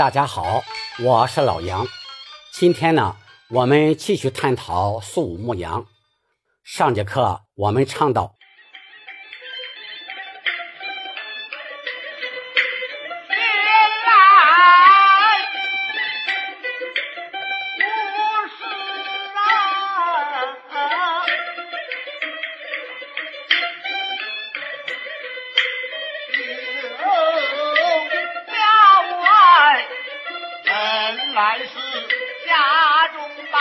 大家好，我是老杨。今天呢，我们继续探讨《苏武牧羊》。上节课我们倡导唱到。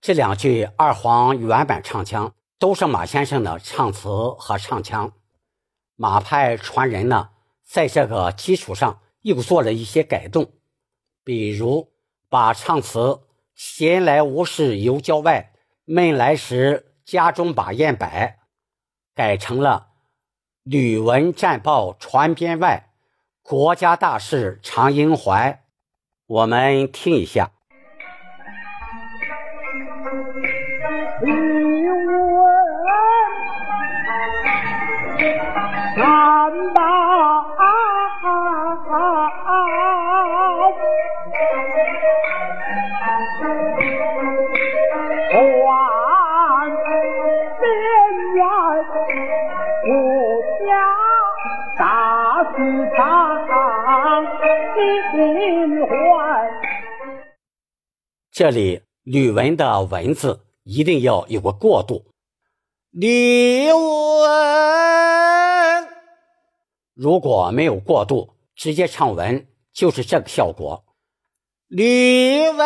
这两句二黄原版唱腔都是马先生的唱词和唱腔，马派传人呢，在这个基础上又做了一些改动，比如把唱词“闲来无事游郊外，闷来时家中把砚摆”改成了“吕文战报传编外，国家大事常萦怀”。我们听一下。这里吕文的文字一定要有个过渡。吕文如果没有过渡，直接唱文就是这个效果。吕文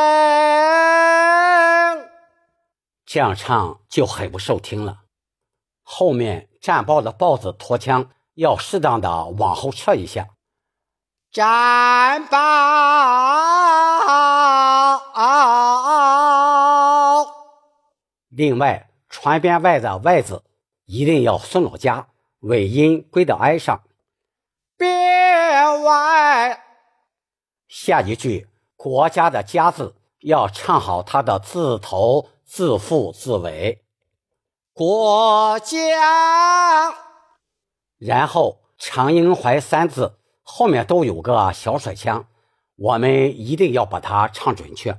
这样唱就很不受听了。后面战报的报字拖腔要适当的往后撤一下。战报。另外，船边外的“外”字一定要松老家，尾音归到“哀”上。边外，下一句国家的“家”字要唱好它的字头、字腹、字尾。国家，然后“常应怀”三字。后面都有个小甩腔，我们一定要把它唱准确。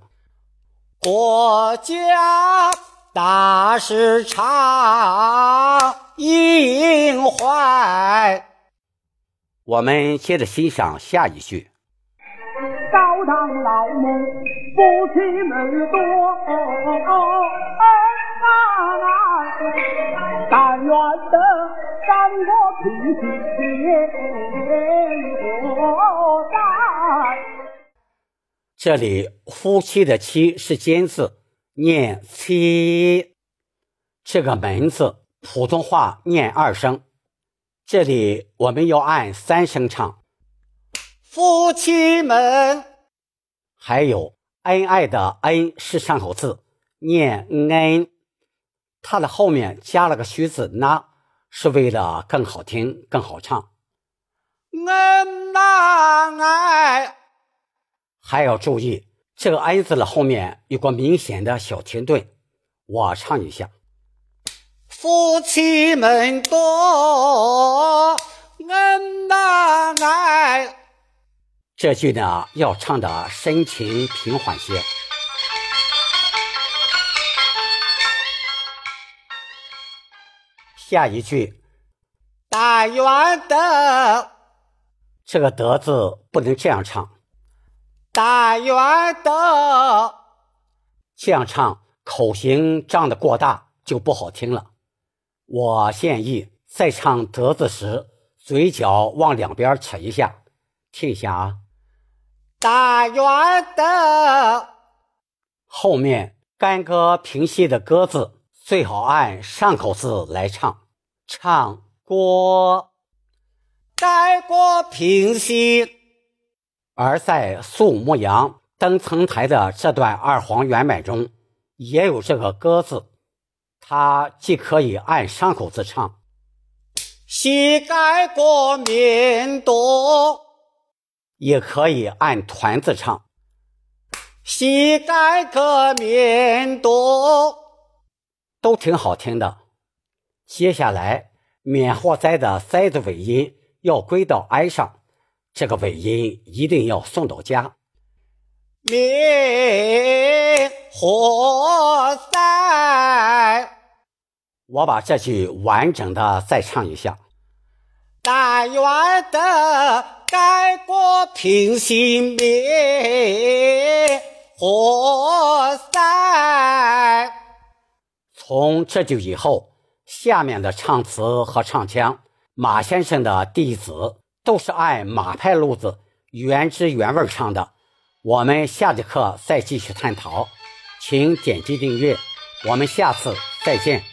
国家大事常应怀。我们接着欣赏下一句。高堂老母夫妻们多，但愿得三国平国这里夫妻的妻是尖字，念妻。这个门字普通话念二声，这里我们要按三声唱。夫妻们，还有恩爱的恩是上口字，念恩，它的后面加了个虚字那，是为了更好听、更好唱。恩呐爱，还要注意这个恩字的后面有个明显的小停顿，我唱一下：夫妻们多恩呐爱。这句呢，要唱的深情平缓些。下一句，但愿得，这个得字不能这样唱。大圆的，这样唱口型张的过大就不好听了。我建议在唱得字时，嘴角往两边扯一下，听一下啊。大圆的，后面干戈平息的“戈”字最好按上口字来唱，唱过干戈平息。而在《肃牧阳登层台》的这段二黄原版中，也有这个“歌”字，它既可以按上口字唱，膝盖过面多。也可以按团字唱，膝盖革面多，都挺好听的。接下来，免祸灾的灾字尾音要归到哀上，这个尾音一定要送到家。明火塞，我把这句完整的再唱一下。但愿得改过平心灭火塞。从这句以后，下面的唱词和唱腔，马先生的弟子都是按马派路子原汁原味唱的。我们下节课再继续探讨，请点击订阅，我们下次再见。